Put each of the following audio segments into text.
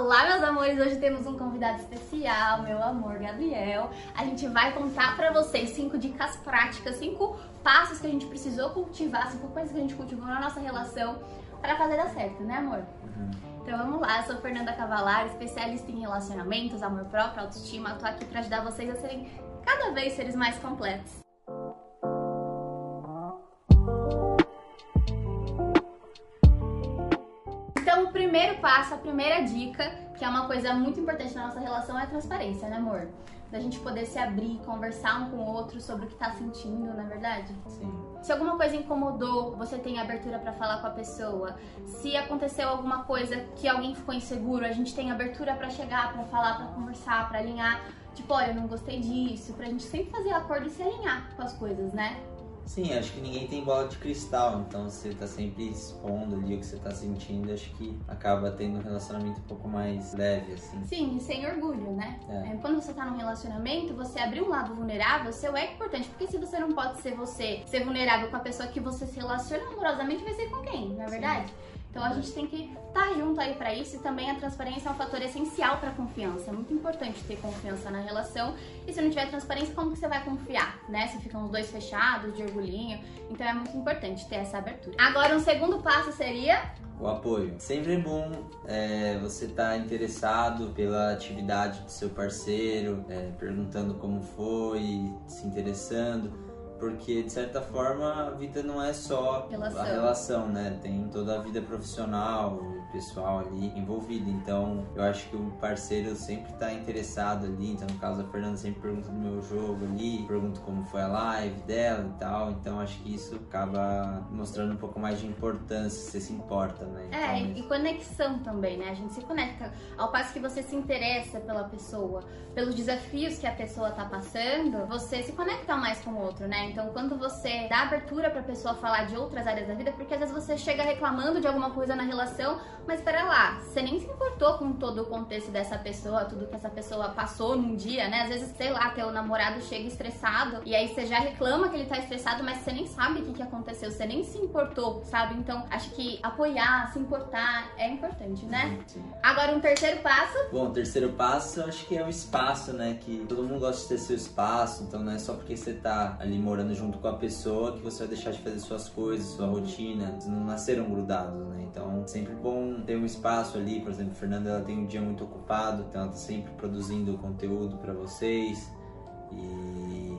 Olá, meus amores! Hoje temos um convidado especial, meu amor Gabriel. A gente vai contar pra vocês cinco dicas práticas, cinco passos que a gente precisou cultivar, cinco coisas que a gente cultivou na nossa relação para fazer dar certo, né, amor? Uhum. Então vamos lá, eu sou Fernanda Cavalar, especialista em relacionamentos, amor próprio, autoestima. Eu tô aqui pra ajudar vocês a serem cada vez seres mais completos. Primeiro passo, a primeira dica, que é uma coisa muito importante na nossa relação, é a transparência, né, amor? Da gente poder se abrir, conversar um com o outro sobre o que tá sentindo, na é verdade? Sim. Se alguma coisa incomodou, você tem abertura para falar com a pessoa. Se aconteceu alguma coisa que alguém ficou inseguro, a gente tem abertura para chegar, para falar, para conversar, para alinhar. Tipo, olha, eu não gostei disso, pra gente sempre fazer acordo e se alinhar com as coisas, né? Sim, acho que ninguém tem bola de cristal, então você tá sempre expondo ali o que você tá sentindo, acho que acaba tendo um relacionamento um pouco mais leve, assim. Sim, e sem orgulho, né? É. Quando você tá num relacionamento, você abrir um lado vulnerável, seu é importante, porque se você não pode ser você, ser vulnerável com a pessoa que você se relaciona amorosamente, vai ser com quem, não é verdade? Sim. Então a gente tem que estar tá junto aí para isso e também a transparência é um fator essencial para confiança. É muito importante ter confiança na relação e se não tiver transparência, como que você vai confiar, né? Se ficam os dois fechados, de orgulhinho. Então é muito importante ter essa abertura. Agora um segundo passo seria o apoio. Sempre é bom é, você estar tá interessado pela atividade do seu parceiro, é, perguntando como foi, se interessando porque de certa forma a vida não é só relação. a relação, né? Tem toda a vida profissional, pessoal ali envolvido. Então, eu acho que o parceiro sempre está interessado ali. Então, no caso, a Fernanda sempre pergunta do meu jogo ali, pergunta como foi a live dela e tal. Então, acho que isso acaba mostrando um pouco mais de importância, você se importa, né? É, então, é, e conexão também, né? A gente se conecta. Ao passo que você se interessa pela pessoa, pelos desafios que a pessoa tá passando, você se conecta mais com o outro, né? Então, quando você dá abertura pra pessoa falar de outras áreas da vida, porque às vezes você chega reclamando de alguma coisa na relação, mas espera lá, você nem se importou com todo o contexto dessa pessoa, tudo que essa pessoa passou num dia, né? Às vezes, sei lá, teu namorado chega estressado e aí você já reclama que ele tá estressado, mas você nem sabe o que, que aconteceu, você nem se importou, sabe? Então, acho que apoiar, se importar é importante, né? Sim. Agora, um terceiro passo. Bom, o terceiro passo, acho que é o espaço, né? Que todo mundo gosta de ter seu espaço, então não é só porque você tá ali morando junto com a pessoa que você vai deixar de fazer suas coisas, sua rotina. Não nasceram grudados, né? Então, sempre bom ter um espaço ali, por exemplo, a Fernanda ela tem um dia muito ocupado, então ela tá sempre produzindo conteúdo para vocês e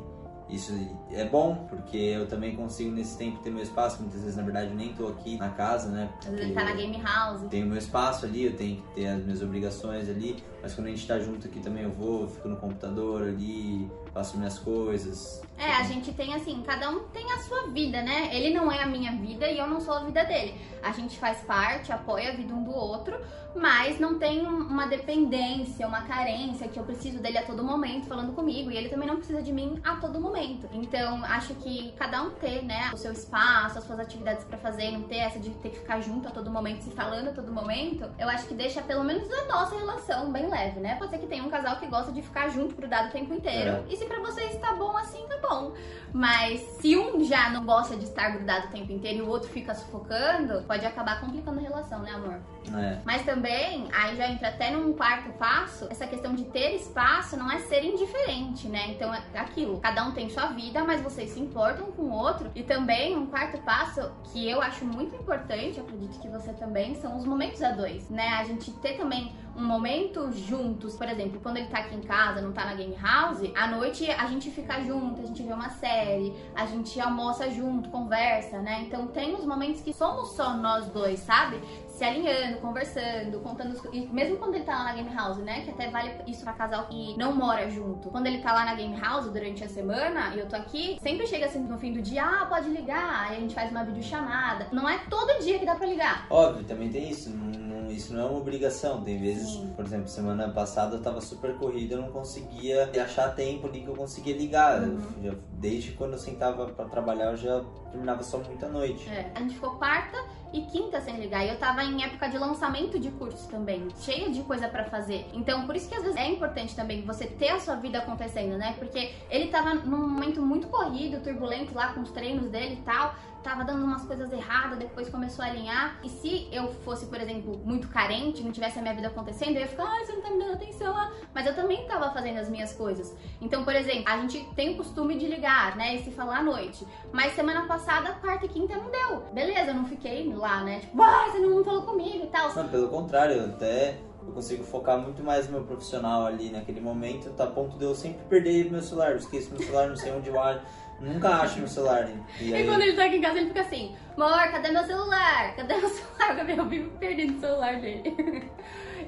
isso é bom, porque eu também consigo nesse tempo ter meu espaço. Muitas vezes, na verdade, eu nem tô aqui na casa, né? Às vezes ele tá na game house. Tenho meu espaço ali, eu tenho que ter as minhas obrigações ali. Mas quando a gente tá junto aqui também eu vou, fico no computador ali, faço minhas coisas. É, a gente tem assim, cada um tem a sua vida, né? Ele não é a minha vida e eu não sou a vida dele. A gente faz parte, apoia a vida um do outro, mas não tem uma dependência, uma carência que eu preciso dele a todo momento falando comigo e ele também não precisa de mim a todo momento. Então, acho que cada um ter, né, o seu espaço, as suas atividades para fazer, não ter essa de ter que ficar junto a todo momento, se falando a todo momento, eu acho que deixa pelo menos a nossa relação bem leve, né? Pode ser que tenha um casal que gosta de ficar junto, grudado o tempo inteiro. É. E se pra vocês tá bom assim, tá bom. Mas se um já não gosta de estar grudado o tempo inteiro e o outro fica sufocando, pode acabar complicando a relação, né, amor? É. Mas também, aí já entra até num quarto passo, essa questão de ter espaço não é ser indiferente, né? Então é aquilo, cada um tem sua vida, mas vocês se importam com o outro. E também um quarto passo que eu acho muito importante, acredito que você também, são os momentos a dois, né? A gente ter também um momento juntos, por exemplo, quando ele tá aqui em casa, não tá na game house, à noite a gente fica junto, a gente vê uma série, a gente almoça junto, conversa, né? Então tem uns momentos que somos só nós dois, sabe? Se alinhando, conversando, contando. E mesmo quando ele tá lá na game house, né? Que até vale isso pra casal que não mora junto. Quando ele tá lá na game house durante a semana e eu tô aqui, sempre chega assim no fim do dia, ah, pode ligar, aí a gente faz uma videochamada. Não é todo dia que dá pra ligar. Óbvio, também tem isso. Não, isso não é uma obrigação. Tem vezes Sim. Por exemplo, semana passada eu tava super corrida, eu não conseguia achar tempo ali que eu conseguia ligar. Uhum. Já, desde quando eu sentava para trabalhar, eu já terminava só muita noite. É. A gente ficou quarta e quinta sem ligar. E eu tava em época de lançamento de cursos também, cheia de coisa para fazer. Então, por isso que às vezes é importante também você ter a sua vida acontecendo, né? Porque ele tava num momento muito corrido, turbulento lá com os treinos dele e tal tava dando umas coisas erradas, depois começou a alinhar. E se eu fosse, por exemplo, muito carente, não tivesse a minha vida acontecendo, eu ia ficar, ai, você não tá me dando atenção. Ah. Mas eu também tava fazendo as minhas coisas. Então, por exemplo, a gente tem o costume de ligar, né, e se falar à noite. Mas semana passada, quarta e quinta não deu. Beleza, eu não fiquei lá, né, tipo, ah, você não falou comigo e tal. Não, pelo contrário, até eu consigo focar muito mais no meu profissional ali naquele momento, tá a ponto de eu sempre perder meu celular, eu esqueço meu celular, não sei onde vai. Nunca acho meu celular. E, aí... e quando ele tá aqui em casa, ele fica assim: Amor, cadê meu celular? Cadê meu celular? O Gabriel vive perdendo o celular dele.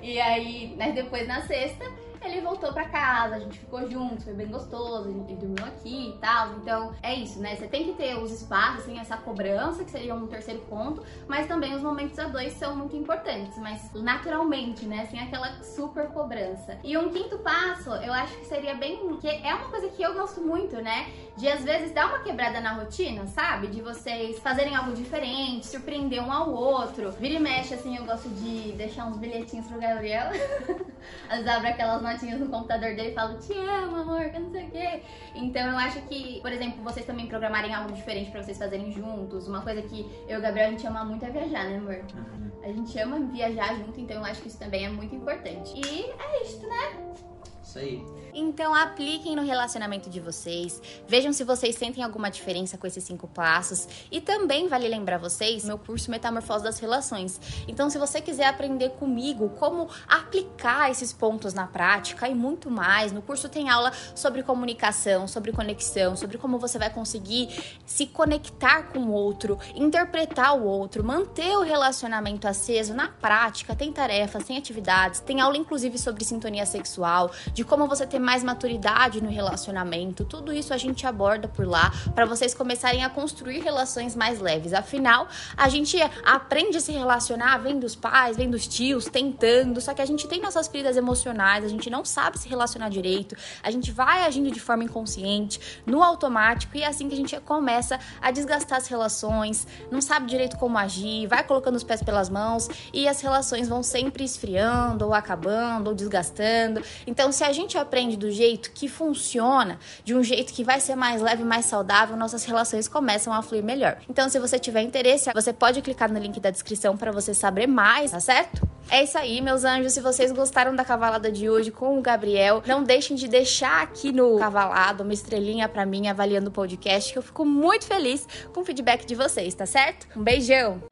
e aí, mas depois na sexta, ele voltou pra casa, a gente ficou junto, foi bem gostoso, ele dormiu aqui e tal. Então é isso, né? Você tem que ter os espaços, tem essa cobrança, que seria um terceiro ponto, mas também os momentos a dois são muito importantes, mas naturalmente, né? Sem aquela super cobrança. E um quinto passo, eu acho que seria bem. que é uma coisa que eu gosto muito, né? De às vezes dar uma quebrada na rotina, sabe? De vocês fazerem algo diferente, surpreender um ao outro. Vira e mexe, assim, eu gosto de deixar uns bilhetinhos pro Gabriel. às vezes abre aquelas notinhas no computador dele e falo, te amo, amor, que não sei o quê. Então eu acho que, por exemplo, vocês também programarem algo diferente pra vocês fazerem juntos. Uma coisa que eu e o Gabriel a gente ama muito é viajar, né, amor? Uhum. A gente ama viajar junto, então eu acho que isso também é muito importante. E é isso, né? Isso aí. Então apliquem no relacionamento de vocês, vejam se vocês sentem alguma diferença com esses cinco passos e também vale lembrar vocês meu curso Metamorfose das Relações. Então se você quiser aprender comigo como aplicar esses pontos na prática e muito mais, no curso tem aula sobre comunicação, sobre conexão, sobre como você vai conseguir se conectar com o outro, interpretar o outro, manter o relacionamento aceso na prática, tem tarefas, tem atividades, tem aula inclusive sobre sintonia sexual, de como você ter mais maturidade no relacionamento. Tudo isso a gente aborda por lá para vocês começarem a construir relações mais leves. Afinal, a gente aprende a se relacionar vendo os pais, vendo os tios, tentando, só que a gente tem nossas feridas emocionais, a gente não sabe se relacionar direito, a gente vai agindo de forma inconsciente, no automático, e é assim que a gente começa a desgastar as relações, não sabe direito como agir, vai colocando os pés pelas mãos e as relações vão sempre esfriando, ou acabando, ou desgastando. Então, se a gente aprende do jeito que funciona, de um jeito que vai ser mais leve, mais saudável, nossas relações começam a fluir melhor. Então, se você tiver interesse, você pode clicar no link da descrição para você saber mais, tá certo? É isso aí, meus anjos. Se vocês gostaram da cavalada de hoje com o Gabriel, não deixem de deixar aqui no cavalado uma estrelinha para mim avaliando o podcast, que eu fico muito feliz com o feedback de vocês, tá certo? Um beijão!